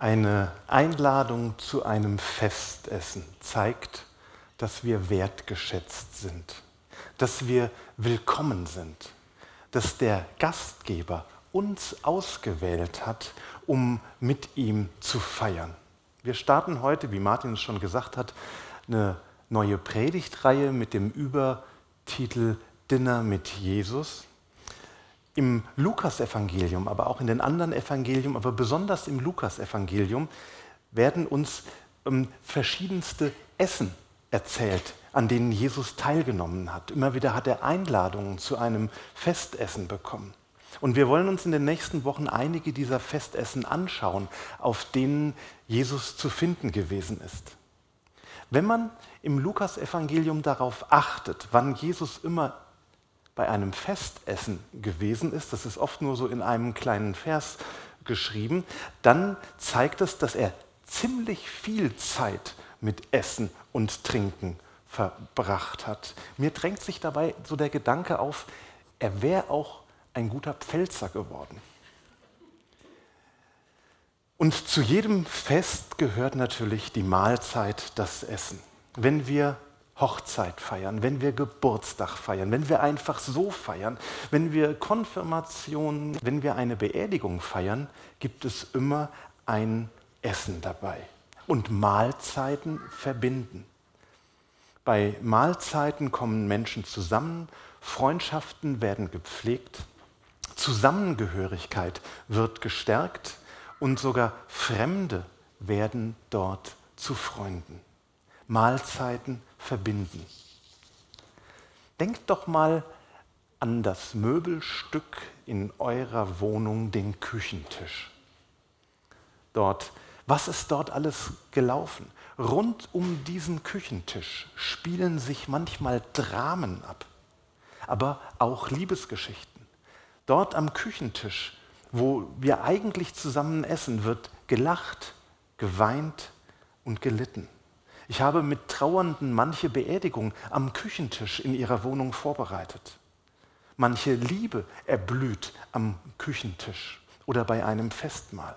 Eine Einladung zu einem Festessen zeigt, dass wir wertgeschätzt sind, dass wir willkommen sind, dass der Gastgeber uns ausgewählt hat, um mit ihm zu feiern. Wir starten heute, wie Martin es schon gesagt hat, eine neue Predigtreihe mit dem Übertitel Dinner mit Jesus. Im Lukasevangelium, aber auch in den anderen Evangelien, aber besonders im Lukasevangelium werden uns ähm, verschiedenste Essen erzählt, an denen Jesus teilgenommen hat. Immer wieder hat er Einladungen zu einem Festessen bekommen. Und wir wollen uns in den nächsten Wochen einige dieser Festessen anschauen, auf denen Jesus zu finden gewesen ist. Wenn man im Lukasevangelium darauf achtet, wann Jesus immer bei einem Festessen gewesen ist, das ist oft nur so in einem kleinen Vers geschrieben, dann zeigt es, dass er ziemlich viel Zeit mit Essen und Trinken verbracht hat. Mir drängt sich dabei so der Gedanke auf, er wäre auch ein guter Pfälzer geworden. Und zu jedem Fest gehört natürlich die Mahlzeit, das Essen. Wenn wir Hochzeit feiern, wenn wir Geburtstag feiern, wenn wir einfach so feiern, wenn wir Konfirmation, wenn wir eine Beerdigung feiern, gibt es immer ein Essen dabei. Und Mahlzeiten verbinden. Bei Mahlzeiten kommen Menschen zusammen, Freundschaften werden gepflegt, Zusammengehörigkeit wird gestärkt und sogar Fremde werden dort zu Freunden. Mahlzeiten verbinden. Denkt doch mal an das Möbelstück in eurer Wohnung, den Küchentisch. Dort, was ist dort alles gelaufen? Rund um diesen Küchentisch spielen sich manchmal Dramen ab, aber auch Liebesgeschichten. Dort am Küchentisch, wo wir eigentlich zusammen essen, wird gelacht, geweint und gelitten. Ich habe mit Trauernden manche Beerdigung am Küchentisch in ihrer Wohnung vorbereitet. Manche Liebe erblüht am Küchentisch oder bei einem Festmahl.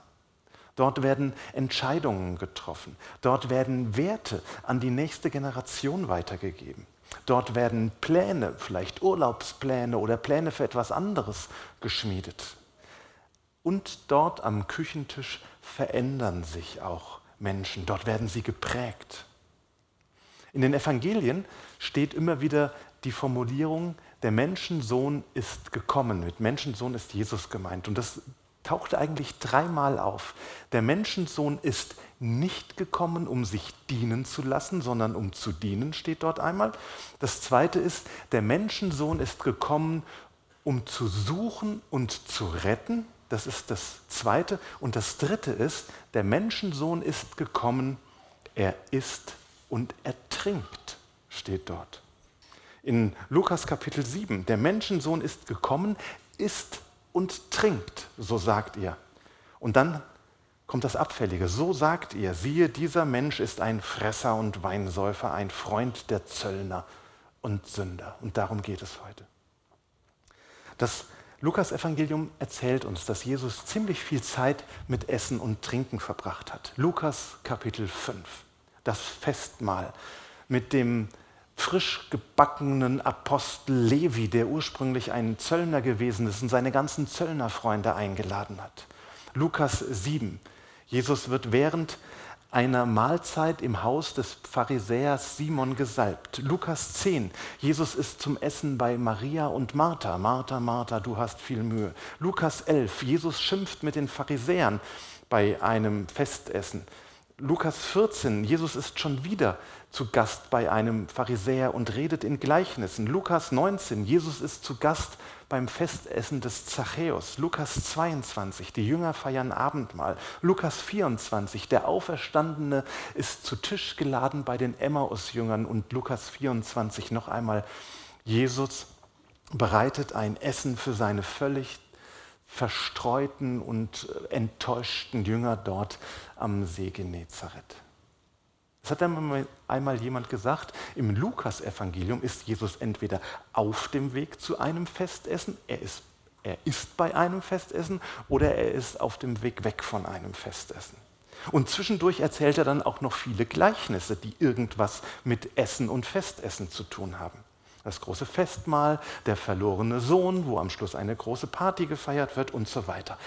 Dort werden Entscheidungen getroffen. Dort werden Werte an die nächste Generation weitergegeben. Dort werden Pläne, vielleicht Urlaubspläne oder Pläne für etwas anderes geschmiedet. Und dort am Küchentisch verändern sich auch Menschen. Dort werden sie geprägt. In den Evangelien steht immer wieder die Formulierung, der Menschensohn ist gekommen. Mit Menschensohn ist Jesus gemeint. Und das taucht eigentlich dreimal auf. Der Menschensohn ist nicht gekommen, um sich dienen zu lassen, sondern um zu dienen, steht dort einmal. Das zweite ist, der Menschensohn ist gekommen, um zu suchen und zu retten. Das ist das zweite. Und das dritte ist, der Menschensohn ist gekommen, er ist und ertrinkt, steht dort. In Lukas Kapitel 7, der Menschensohn ist gekommen, isst und trinkt, so sagt ihr. Und dann kommt das Abfällige, so sagt ihr, siehe, dieser Mensch ist ein Fresser und Weinsäufer, ein Freund der Zöllner und Sünder. Und darum geht es heute. Das Lukas-Evangelium erzählt uns, dass Jesus ziemlich viel Zeit mit Essen und Trinken verbracht hat. Lukas Kapitel 5 das Festmahl mit dem frisch gebackenen Apostel Levi, der ursprünglich ein Zöllner gewesen ist und seine ganzen Zöllnerfreunde eingeladen hat. Lukas 7. Jesus wird während einer Mahlzeit im Haus des Pharisäers Simon gesalbt. Lukas 10. Jesus ist zum Essen bei Maria und Martha. Martha, Martha, du hast viel Mühe. Lukas 11. Jesus schimpft mit den Pharisäern bei einem Festessen. Lukas 14, Jesus ist schon wieder zu Gast bei einem Pharisäer und redet in Gleichnissen. Lukas 19, Jesus ist zu Gast beim Festessen des Zachäus. Lukas 22, die Jünger feiern Abendmahl. Lukas 24, der Auferstandene ist zu Tisch geladen bei den Emmaus-Jüngern. Und Lukas 24 noch einmal, Jesus bereitet ein Essen für seine völlig verstreuten und äh, enttäuschten Jünger dort am See Genezareth. Es hat einmal jemand gesagt, im Lukas-Evangelium ist Jesus entweder auf dem Weg zu einem Festessen, er ist, er ist bei einem Festessen oder er ist auf dem Weg weg von einem Festessen. Und zwischendurch erzählt er dann auch noch viele Gleichnisse, die irgendwas mit Essen und Festessen zu tun haben. Das große Festmahl, der verlorene Sohn, wo am Schluss eine große Party gefeiert wird und so weiter.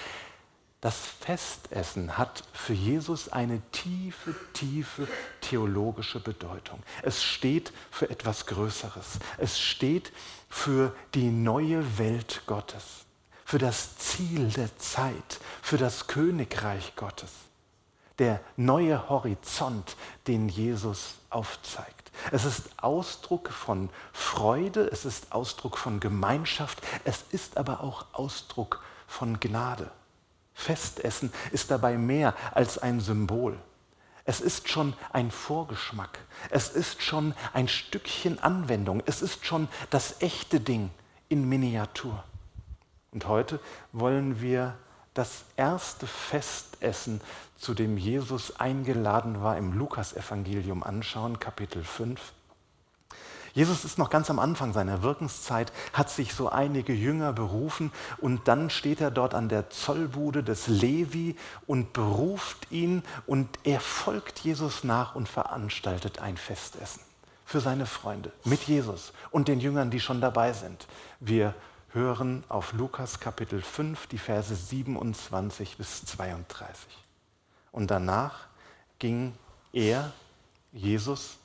Das Festessen hat für Jesus eine tiefe, tiefe theologische Bedeutung. Es steht für etwas Größeres. Es steht für die neue Welt Gottes, für das Ziel der Zeit, für das Königreich Gottes. Der neue Horizont, den Jesus aufzeigt. Es ist Ausdruck von Freude, es ist Ausdruck von Gemeinschaft, es ist aber auch Ausdruck von Gnade. Festessen ist dabei mehr als ein Symbol. Es ist schon ein Vorgeschmack. Es ist schon ein Stückchen Anwendung. Es ist schon das echte Ding in Miniatur. Und heute wollen wir das erste Festessen, zu dem Jesus eingeladen war, im Lukasevangelium anschauen, Kapitel 5. Jesus ist noch ganz am Anfang seiner Wirkenszeit, hat sich so einige Jünger berufen und dann steht er dort an der Zollbude des Levi und beruft ihn und er folgt Jesus nach und veranstaltet ein Festessen für seine Freunde mit Jesus und den Jüngern, die schon dabei sind. Wir hören auf Lukas Kapitel 5 die Verse 27 bis 32. Und danach ging er, Jesus,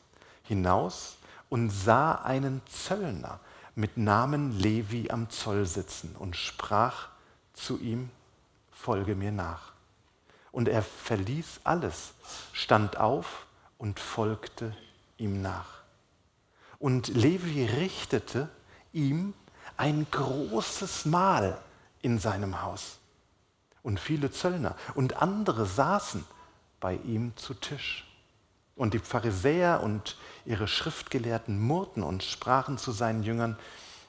hinaus und sah einen Zöllner mit Namen Levi am Zoll sitzen und sprach zu ihm, folge mir nach. Und er verließ alles, stand auf und folgte ihm nach. Und Levi richtete ihm ein großes Mahl in seinem Haus. Und viele Zöllner und andere saßen bei ihm zu Tisch. Und die Pharisäer und ihre Schriftgelehrten murrten und sprachen zu seinen Jüngern,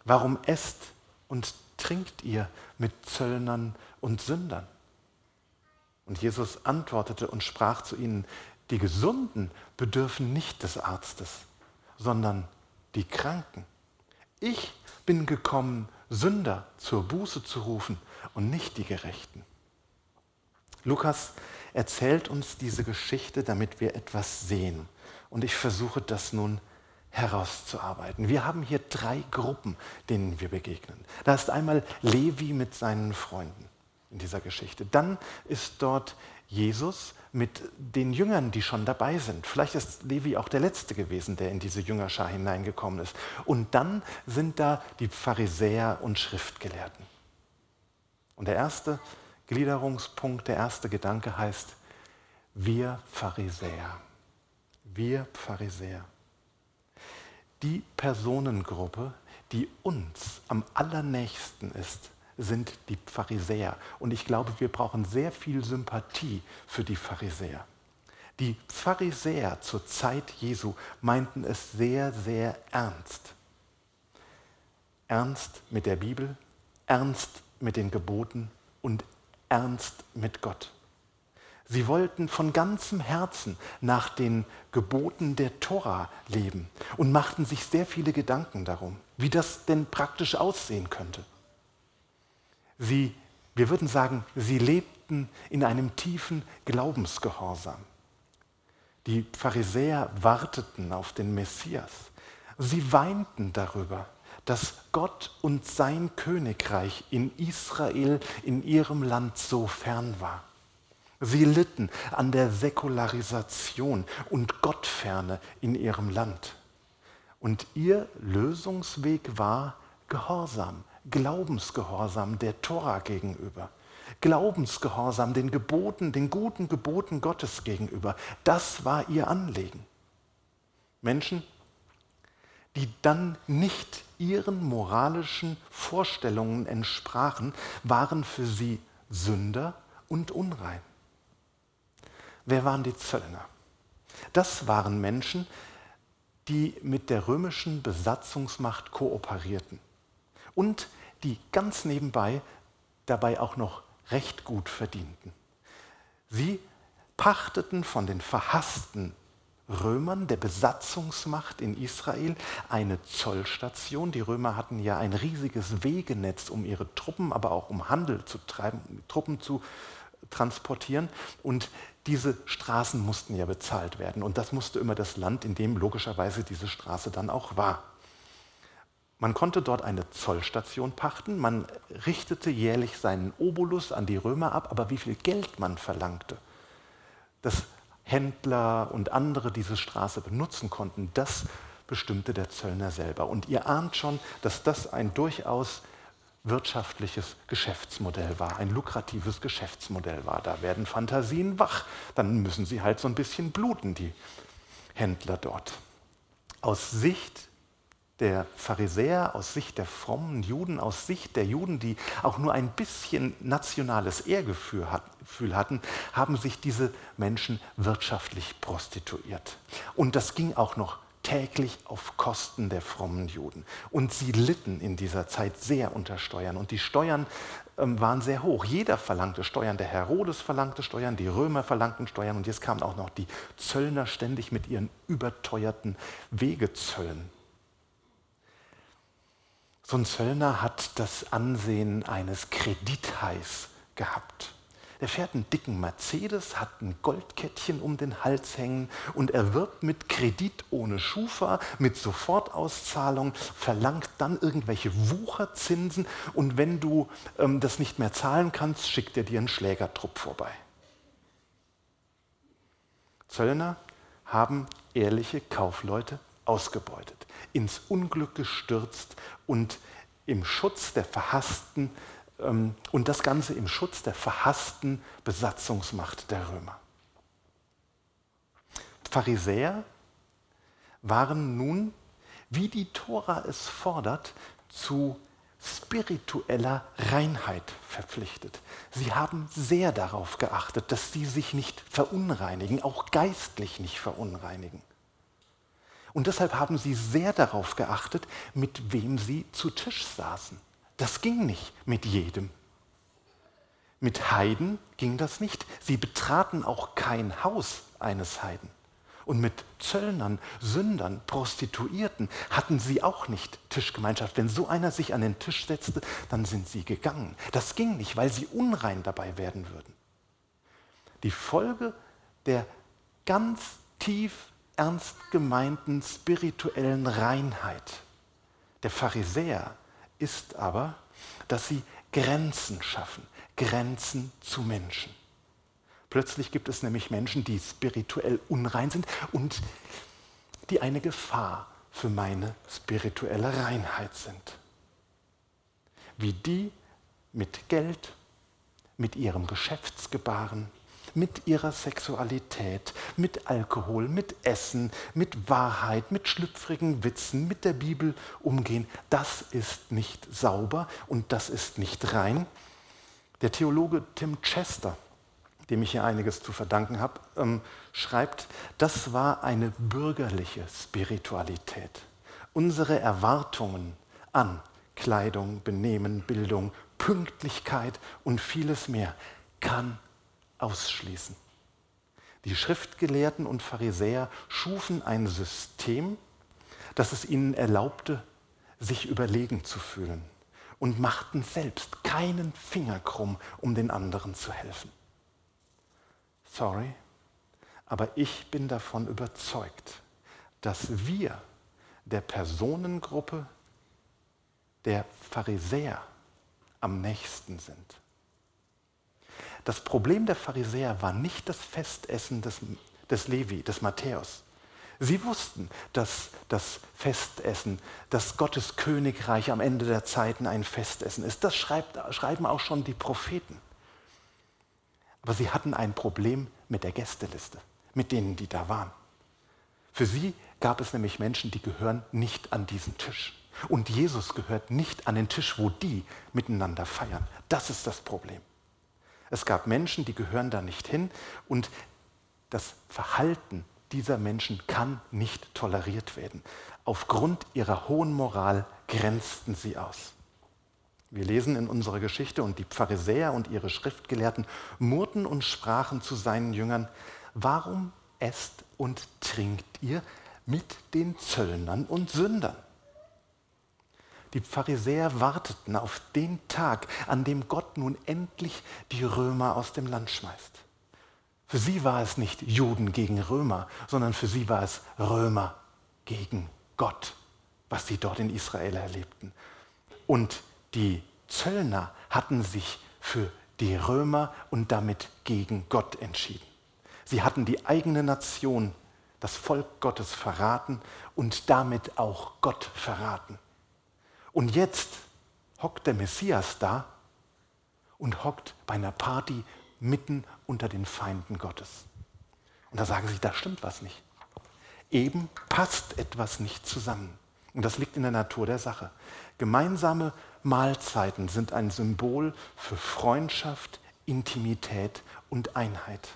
warum esst und trinkt ihr mit Zöllnern und Sündern? Und Jesus antwortete und sprach zu ihnen, die Gesunden bedürfen nicht des Arztes, sondern die Kranken. Ich bin gekommen, Sünder zur Buße zu rufen und nicht die Gerechten. Lukas erzählt uns diese Geschichte, damit wir etwas sehen. Und ich versuche das nun herauszuarbeiten. Wir haben hier drei Gruppen, denen wir begegnen. Da ist einmal Levi mit seinen Freunden in dieser Geschichte. Dann ist dort Jesus mit den Jüngern, die schon dabei sind. Vielleicht ist Levi auch der Letzte gewesen, der in diese Jüngerschar hineingekommen ist. Und dann sind da die Pharisäer und Schriftgelehrten. Und der erste Gliederungspunkt, der erste Gedanke heißt, wir Pharisäer. Wir Pharisäer. Die Personengruppe, die uns am allernächsten ist, sind die Pharisäer. Und ich glaube, wir brauchen sehr viel Sympathie für die Pharisäer. Die Pharisäer zur Zeit Jesu meinten es sehr, sehr ernst. Ernst mit der Bibel, ernst mit den Geboten und ernst mit Gott. Sie wollten von ganzem Herzen nach den Geboten der Tora leben und machten sich sehr viele Gedanken darum, wie das denn praktisch aussehen könnte. Sie, wir würden sagen, sie lebten in einem tiefen Glaubensgehorsam. Die Pharisäer warteten auf den Messias. Sie weinten darüber, dass Gott und sein Königreich in Israel, in ihrem Land so fern war. Sie litten an der Säkularisation und Gottferne in ihrem Land. Und ihr Lösungsweg war Gehorsam, Glaubensgehorsam der Tora gegenüber. Glaubensgehorsam den Geboten, den guten Geboten Gottes gegenüber. Das war ihr Anliegen. Menschen, die dann nicht ihren moralischen Vorstellungen entsprachen, waren für sie Sünder und unrein. Wer waren die Zöllner? Das waren Menschen, die mit der römischen Besatzungsmacht kooperierten und die ganz nebenbei dabei auch noch recht gut verdienten. Sie pachteten von den verhassten Römern, der Besatzungsmacht in Israel, eine Zollstation. Die Römer hatten ja ein riesiges Wegenetz, um ihre Truppen, aber auch um Handel zu treiben, Truppen zu transportieren und diese Straßen mussten ja bezahlt werden und das musste immer das Land, in dem logischerweise diese Straße dann auch war. Man konnte dort eine Zollstation pachten, man richtete jährlich seinen Obolus an die Römer ab, aber wie viel Geld man verlangte, dass Händler und andere diese Straße benutzen konnten, das bestimmte der Zöllner selber. Und ihr ahnt schon, dass das ein durchaus wirtschaftliches Geschäftsmodell war, ein lukratives Geschäftsmodell war. Da werden Fantasien wach, dann müssen sie halt so ein bisschen bluten, die Händler dort. Aus Sicht der Pharisäer, aus Sicht der frommen Juden, aus Sicht der Juden, die auch nur ein bisschen nationales Ehrgefühl hatten, haben sich diese Menschen wirtschaftlich prostituiert. Und das ging auch noch täglich auf Kosten der frommen Juden. Und sie litten in dieser Zeit sehr unter Steuern. Und die Steuern ähm, waren sehr hoch. Jeder verlangte Steuern. Der Herodes verlangte Steuern, die Römer verlangten Steuern. Und jetzt kamen auch noch die Zöllner ständig mit ihren überteuerten Wegezöllen. So ein Zöllner hat das Ansehen eines Kredithais gehabt. Der fährt einen dicken Mercedes, hat ein Goldkettchen um den Hals hängen und er wirbt mit Kredit ohne Schufa, mit Sofortauszahlung, verlangt dann irgendwelche Wucherzinsen und wenn du ähm, das nicht mehr zahlen kannst, schickt er dir einen Schlägertrupp vorbei. Zöllner haben ehrliche Kaufleute ausgebeutet, ins Unglück gestürzt und im Schutz der verhassten ähm, und das Ganze im Schutz der verhassten Besatzungsmacht der Römer. Pharisäer waren nun, wie die Tora es fordert, zu spiritueller Reinheit verpflichtet. Sie haben sehr darauf geachtet, dass sie sich nicht verunreinigen, auch geistlich nicht verunreinigen. Und deshalb haben sie sehr darauf geachtet, mit wem sie zu Tisch saßen. Das ging nicht mit jedem. Mit Heiden ging das nicht. Sie betraten auch kein Haus eines Heiden. Und mit Zöllnern, Sündern, Prostituierten hatten sie auch nicht Tischgemeinschaft. Wenn so einer sich an den Tisch setzte, dann sind sie gegangen. Das ging nicht, weil sie unrein dabei werden würden. Die Folge der ganz tief ernst gemeinten spirituellen Reinheit der Pharisäer ist aber, dass sie Grenzen schaffen, Grenzen zu Menschen. Plötzlich gibt es nämlich Menschen, die spirituell unrein sind und die eine Gefahr für meine spirituelle Reinheit sind. Wie die mit Geld, mit ihrem Geschäftsgebaren, mit ihrer Sexualität, mit Alkohol, mit Essen, mit Wahrheit, mit schlüpfrigen Witzen, mit der Bibel umgehen, das ist nicht sauber und das ist nicht rein. Der Theologe Tim Chester, dem ich hier einiges zu verdanken habe, ähm, schreibt, das war eine bürgerliche Spiritualität. Unsere Erwartungen an Kleidung, Benehmen, Bildung, Pünktlichkeit und vieles mehr kann ausschließen. Die Schriftgelehrten und Pharisäer schufen ein System, das es ihnen erlaubte, sich überlegen zu fühlen und machten selbst keinen Finger krumm, um den anderen zu helfen. Sorry, aber ich bin davon überzeugt, dass wir der Personengruppe der Pharisäer am nächsten sind. Das Problem der Pharisäer war nicht das Festessen des, des Levi, des Matthäus. Sie wussten, dass das Festessen, dass Gottes Königreich am Ende der Zeiten ein Festessen ist. Das schreibt, schreiben auch schon die Propheten. Aber sie hatten ein Problem mit der Gästeliste, mit denen, die da waren. Für sie gab es nämlich Menschen, die gehören nicht an diesen Tisch. Und Jesus gehört nicht an den Tisch, wo die miteinander feiern. Das ist das Problem. Es gab Menschen, die gehören da nicht hin und das Verhalten dieser Menschen kann nicht toleriert werden. Aufgrund ihrer hohen Moral grenzten sie aus. Wir lesen in unserer Geschichte, und die Pharisäer und ihre Schriftgelehrten murrten und sprachen zu seinen Jüngern, warum esst und trinkt ihr mit den Zöllnern und Sündern? Die Pharisäer warteten auf den Tag, an dem Gott nun endlich die Römer aus dem Land schmeißt. Für sie war es nicht Juden gegen Römer, sondern für sie war es Römer gegen Gott, was sie dort in Israel erlebten. Und die Zöllner hatten sich für die Römer und damit gegen Gott entschieden. Sie hatten die eigene Nation, das Volk Gottes verraten und damit auch Gott verraten. Und jetzt hockt der Messias da und hockt bei einer Party mitten unter den Feinden Gottes. Und da sagen sie, da stimmt was nicht. Eben passt etwas nicht zusammen. Und das liegt in der Natur der Sache. Gemeinsame Mahlzeiten sind ein Symbol für Freundschaft, Intimität und Einheit.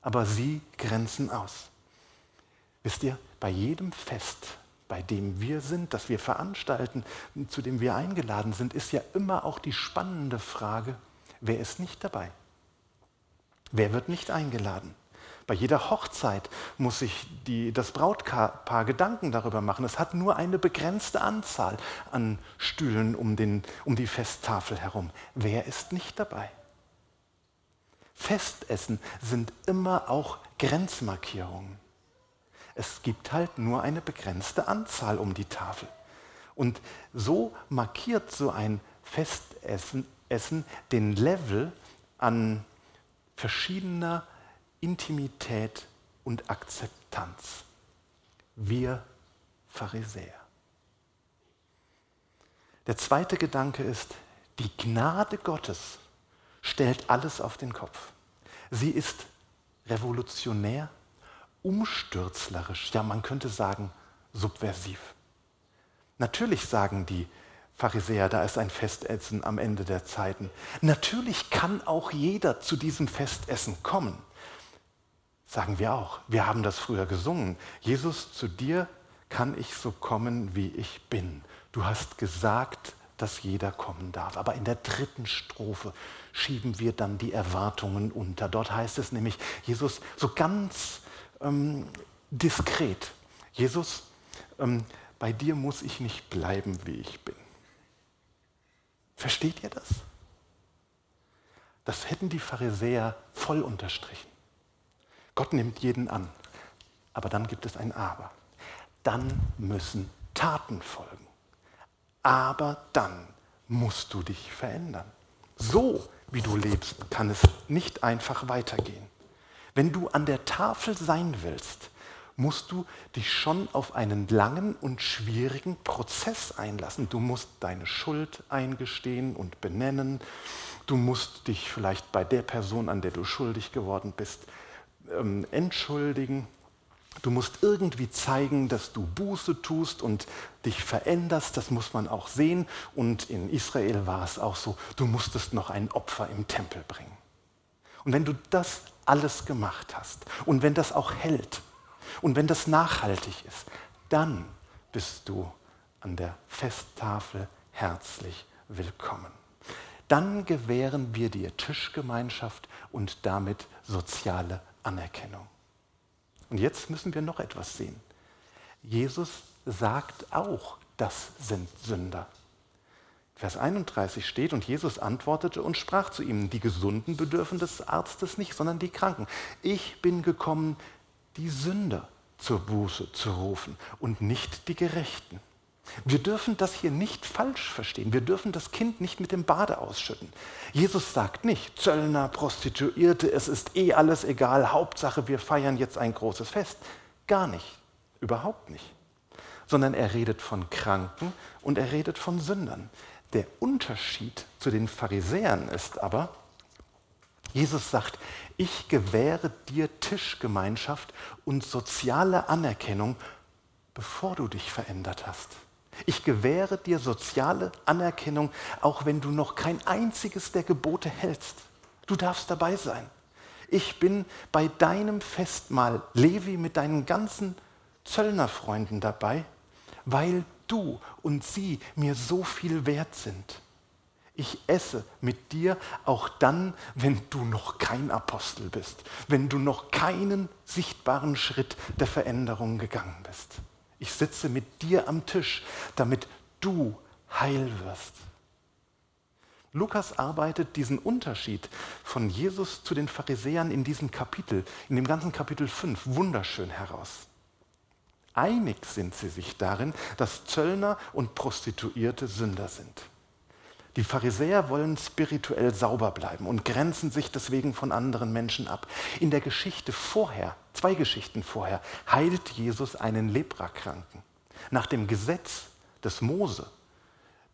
Aber sie grenzen aus. Wisst ihr, bei jedem Fest, bei dem wir sind, das wir veranstalten, zu dem wir eingeladen sind, ist ja immer auch die spannende Frage, wer ist nicht dabei? Wer wird nicht eingeladen? Bei jeder Hochzeit muss sich die, das Brautpaar Gedanken darüber machen. Es hat nur eine begrenzte Anzahl an Stühlen um, den, um die Festtafel herum. Wer ist nicht dabei? Festessen sind immer auch Grenzmarkierungen. Es gibt halt nur eine begrenzte Anzahl um die Tafel. Und so markiert so ein Festessen Essen den Level an verschiedener Intimität und Akzeptanz. Wir Pharisäer. Der zweite Gedanke ist, die Gnade Gottes stellt alles auf den Kopf. Sie ist revolutionär, umstürzlerisch, ja man könnte sagen subversiv. Natürlich sagen die Pharisäer, da ist ein Festessen am Ende der Zeiten. Natürlich kann auch jeder zu diesem Festessen kommen. Sagen wir auch. Wir haben das früher gesungen. Jesus, zu dir kann ich so kommen, wie ich bin. Du hast gesagt, dass jeder kommen darf. Aber in der dritten Strophe schieben wir dann die Erwartungen unter. Dort heißt es nämlich, Jesus, so ganz ähm, diskret, Jesus, ähm, bei dir muss ich nicht bleiben, wie ich bin. Versteht ihr das? Das hätten die Pharisäer voll unterstrichen. Gott nimmt jeden an. Aber dann gibt es ein Aber. Dann müssen Taten folgen. Aber dann musst du dich verändern. So wie du lebst, kann es nicht einfach weitergehen. Wenn du an der Tafel sein willst, musst du dich schon auf einen langen und schwierigen Prozess einlassen. Du musst deine Schuld eingestehen und benennen. Du musst dich vielleicht bei der Person, an der du schuldig geworden bist, ähm, entschuldigen. Du musst irgendwie zeigen, dass du Buße tust und dich veränderst. Das muss man auch sehen. Und in Israel war es auch so, du musstest noch ein Opfer im Tempel bringen. Und wenn du das alles gemacht hast und wenn das auch hält und wenn das nachhaltig ist, dann bist du an der Festtafel herzlich willkommen. Dann gewähren wir dir Tischgemeinschaft und damit soziale Anerkennung. Und jetzt müssen wir noch etwas sehen. Jesus sagt auch, das sind Sünder. Vers 31 steht, und Jesus antwortete und sprach zu ihm, die Gesunden bedürfen des Arztes nicht, sondern die Kranken. Ich bin gekommen, die Sünder zur Buße zu rufen und nicht die Gerechten. Wir dürfen das hier nicht falsch verstehen. Wir dürfen das Kind nicht mit dem Bade ausschütten. Jesus sagt nicht, Zöllner, Prostituierte, es ist eh alles egal, Hauptsache wir feiern jetzt ein großes Fest. Gar nicht, überhaupt nicht. Sondern er redet von Kranken und er redet von Sündern. Der Unterschied zu den Pharisäern ist aber, Jesus sagt, ich gewähre dir Tischgemeinschaft und soziale Anerkennung, bevor du dich verändert hast. Ich gewähre dir soziale Anerkennung, auch wenn du noch kein einziges der Gebote hältst. Du darfst dabei sein. Ich bin bei deinem Festmahl, Levi, mit deinen ganzen Zöllnerfreunden dabei, weil du und sie mir so viel wert sind. Ich esse mit dir auch dann, wenn du noch kein Apostel bist, wenn du noch keinen sichtbaren Schritt der Veränderung gegangen bist. Ich sitze mit dir am Tisch, damit du heil wirst. Lukas arbeitet diesen Unterschied von Jesus zu den Pharisäern in diesem Kapitel, in dem ganzen Kapitel 5, wunderschön heraus. Einig sind sie sich darin, dass Zöllner und Prostituierte Sünder sind. Die Pharisäer wollen spirituell sauber bleiben und grenzen sich deswegen von anderen Menschen ab. In der Geschichte vorher, zwei Geschichten vorher, heilt Jesus einen Leprakranken. Nach dem Gesetz des Mose,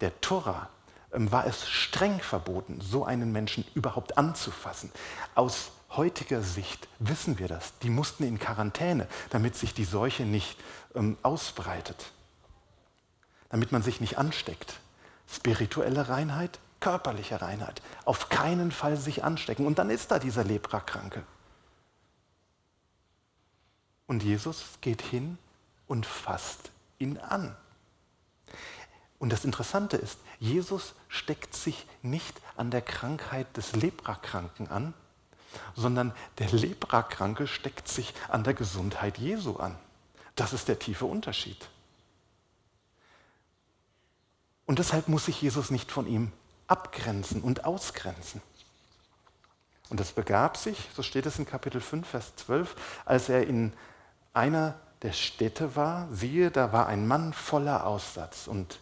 der Tora, ähm, war es streng verboten, so einen Menschen überhaupt anzufassen. Aus heutiger Sicht wissen wir das. Die mussten in Quarantäne, damit sich die Seuche nicht ähm, ausbreitet, damit man sich nicht ansteckt. Spirituelle Reinheit, körperliche Reinheit. Auf keinen Fall sich anstecken. Und dann ist da dieser Leprakranke. Und Jesus geht hin und fasst ihn an. Und das Interessante ist, Jesus steckt sich nicht an der Krankheit des Leprakranken an, sondern der Leprakranke steckt sich an der Gesundheit Jesu an. Das ist der tiefe Unterschied. Und deshalb muss sich Jesus nicht von ihm abgrenzen und ausgrenzen. Und es begab sich, so steht es in Kapitel 5, Vers 12, als er in einer der Städte war, siehe, da war ein Mann voller Aussatz. Und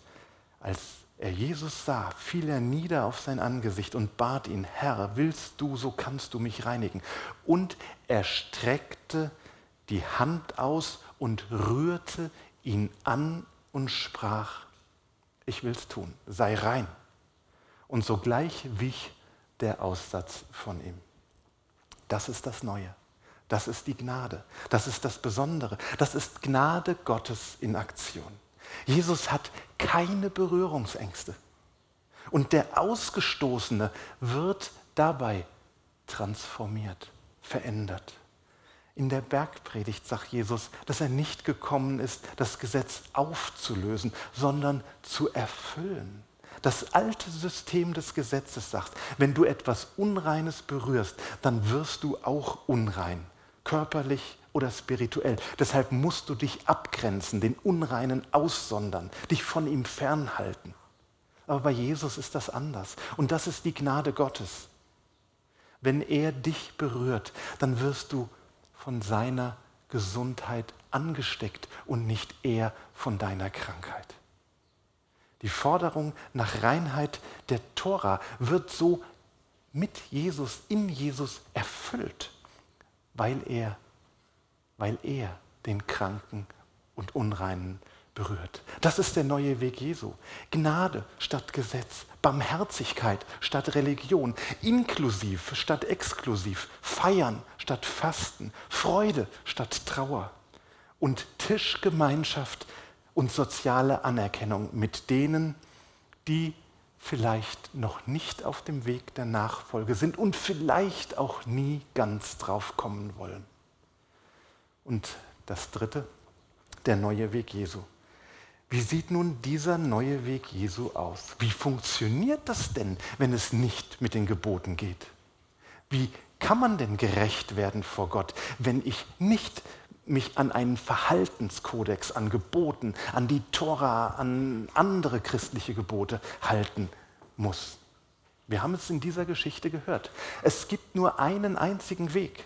als er Jesus sah, fiel er nieder auf sein Angesicht und bat ihn, Herr, willst du, so kannst du mich reinigen. Und er streckte die Hand aus und rührte ihn an und sprach, ich will es tun, sei rein. Und sogleich wich der Aussatz von ihm. Das ist das Neue. Das ist die Gnade. Das ist das Besondere. Das ist Gnade Gottes in Aktion. Jesus hat keine Berührungsängste. Und der Ausgestoßene wird dabei transformiert, verändert. In der Bergpredigt sagt Jesus, dass er nicht gekommen ist, das Gesetz aufzulösen, sondern zu erfüllen. Das alte System des Gesetzes sagt, wenn du etwas Unreines berührst, dann wirst du auch unrein, körperlich oder spirituell. Deshalb musst du dich abgrenzen, den Unreinen aussondern, dich von ihm fernhalten. Aber bei Jesus ist das anders. Und das ist die Gnade Gottes. Wenn er dich berührt, dann wirst du von seiner Gesundheit angesteckt und nicht er von deiner Krankheit. Die Forderung nach Reinheit der Tora wird so mit Jesus, in Jesus erfüllt, weil er, weil er den Kranken und Unreinen berührt. Das ist der neue Weg Jesu. Gnade statt Gesetz, Barmherzigkeit statt Religion, inklusiv statt exklusiv, Feiern statt Fasten, Freude statt Trauer und Tischgemeinschaft und soziale Anerkennung mit denen, die vielleicht noch nicht auf dem Weg der Nachfolge sind und vielleicht auch nie ganz drauf kommen wollen. Und das Dritte, der neue Weg Jesu. Wie sieht nun dieser neue Weg Jesu aus? Wie funktioniert das denn, wenn es nicht mit den Geboten geht? Wie kann man denn gerecht werden vor Gott, wenn ich nicht mich an einen Verhaltenskodex, an Geboten, an die Tora, an andere christliche Gebote halten muss? Wir haben es in dieser Geschichte gehört. Es gibt nur einen einzigen Weg.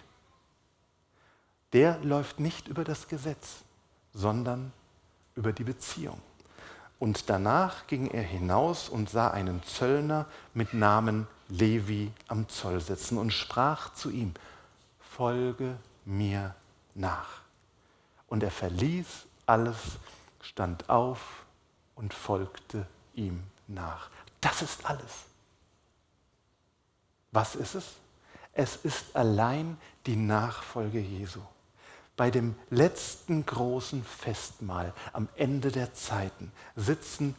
Der läuft nicht über das Gesetz, sondern über die Beziehung. Und danach ging er hinaus und sah einen Zöllner mit Namen Levi am Zoll sitzen und sprach zu ihm, folge mir nach. Und er verließ alles, stand auf und folgte ihm nach. Das ist alles. Was ist es? Es ist allein die Nachfolge Jesu bei dem letzten großen Festmahl am Ende der Zeiten sitzen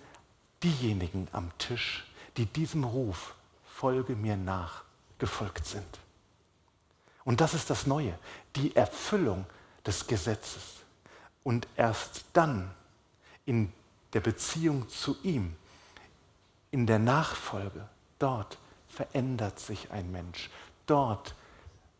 diejenigen am Tisch, die diesem Ruf, folge mir nach, gefolgt sind. Und das ist das Neue, die Erfüllung des Gesetzes. Und erst dann in der Beziehung zu ihm, in der Nachfolge, dort verändert sich ein Mensch. Dort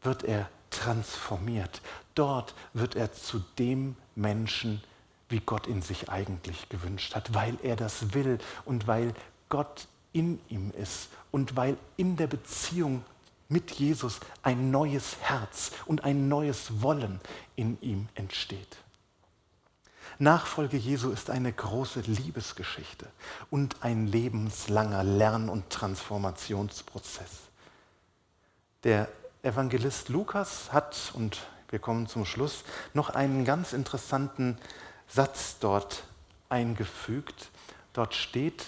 wird er transformiert. Dort wird er zu dem Menschen, wie Gott ihn sich eigentlich gewünscht hat, weil er das will und weil Gott in ihm ist und weil in der Beziehung mit Jesus ein neues Herz und ein neues Wollen in ihm entsteht. Nachfolge Jesu ist eine große Liebesgeschichte und ein lebenslanger Lern- und Transformationsprozess. Der Evangelist Lukas hat, und wir kommen zum Schluss, noch einen ganz interessanten Satz dort eingefügt. Dort steht,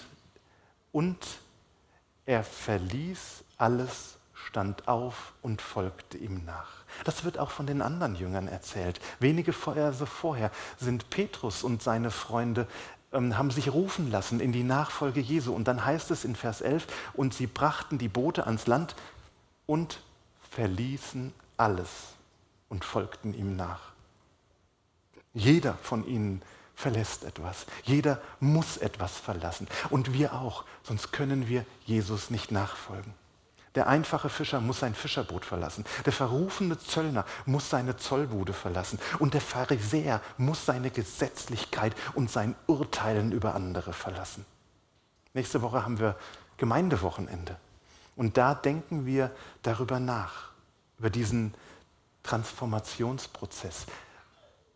und er verließ alles, stand auf und folgte ihm nach. Das wird auch von den anderen Jüngern erzählt. Wenige Verse vorher sind Petrus und seine Freunde ähm, haben sich rufen lassen in die Nachfolge Jesu. Und dann heißt es in Vers 11, und sie brachten die Boote ans Land und verließen alles und folgten ihm nach. Jeder von ihnen verlässt etwas. Jeder muss etwas verlassen. Und wir auch, sonst können wir Jesus nicht nachfolgen. Der einfache Fischer muss sein Fischerboot verlassen. Der verrufene Zöllner muss seine Zollbude verlassen. Und der Pharisäer muss seine Gesetzlichkeit und sein Urteilen über andere verlassen. Nächste Woche haben wir Gemeindewochenende. Und da denken wir darüber nach, über diesen Transformationsprozess.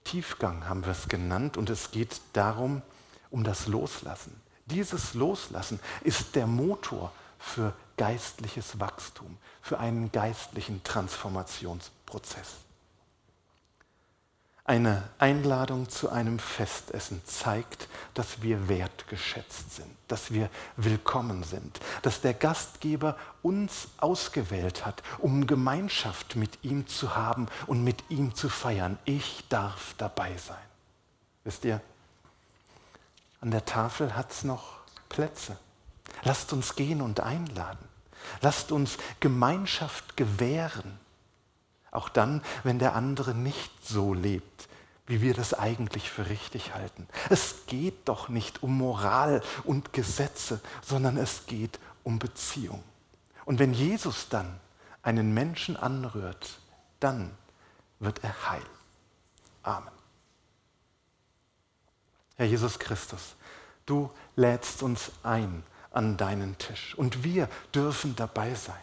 Tiefgang haben wir es genannt und es geht darum, um das Loslassen. Dieses Loslassen ist der Motor für geistliches Wachstum, für einen geistlichen Transformationsprozess. Eine Einladung zu einem Festessen zeigt, dass wir wertgeschätzt sind, dass wir willkommen sind, dass der Gastgeber uns ausgewählt hat, um Gemeinschaft mit ihm zu haben und mit ihm zu feiern. Ich darf dabei sein. Wisst ihr, an der Tafel hat es noch Plätze. Lasst uns gehen und einladen. Lasst uns Gemeinschaft gewähren auch dann, wenn der andere nicht so lebt, wie wir das eigentlich für richtig halten. Es geht doch nicht um Moral und Gesetze, sondern es geht um Beziehung. Und wenn Jesus dann einen Menschen anrührt, dann wird er heil. Amen. Herr Jesus Christus, du lädst uns ein an deinen Tisch und wir dürfen dabei sein.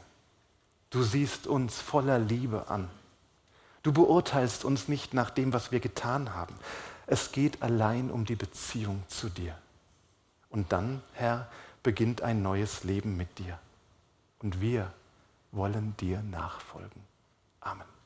Du siehst uns voller Liebe an. Du beurteilst uns nicht nach dem, was wir getan haben. Es geht allein um die Beziehung zu dir. Und dann, Herr, beginnt ein neues Leben mit dir. Und wir wollen dir nachfolgen. Amen.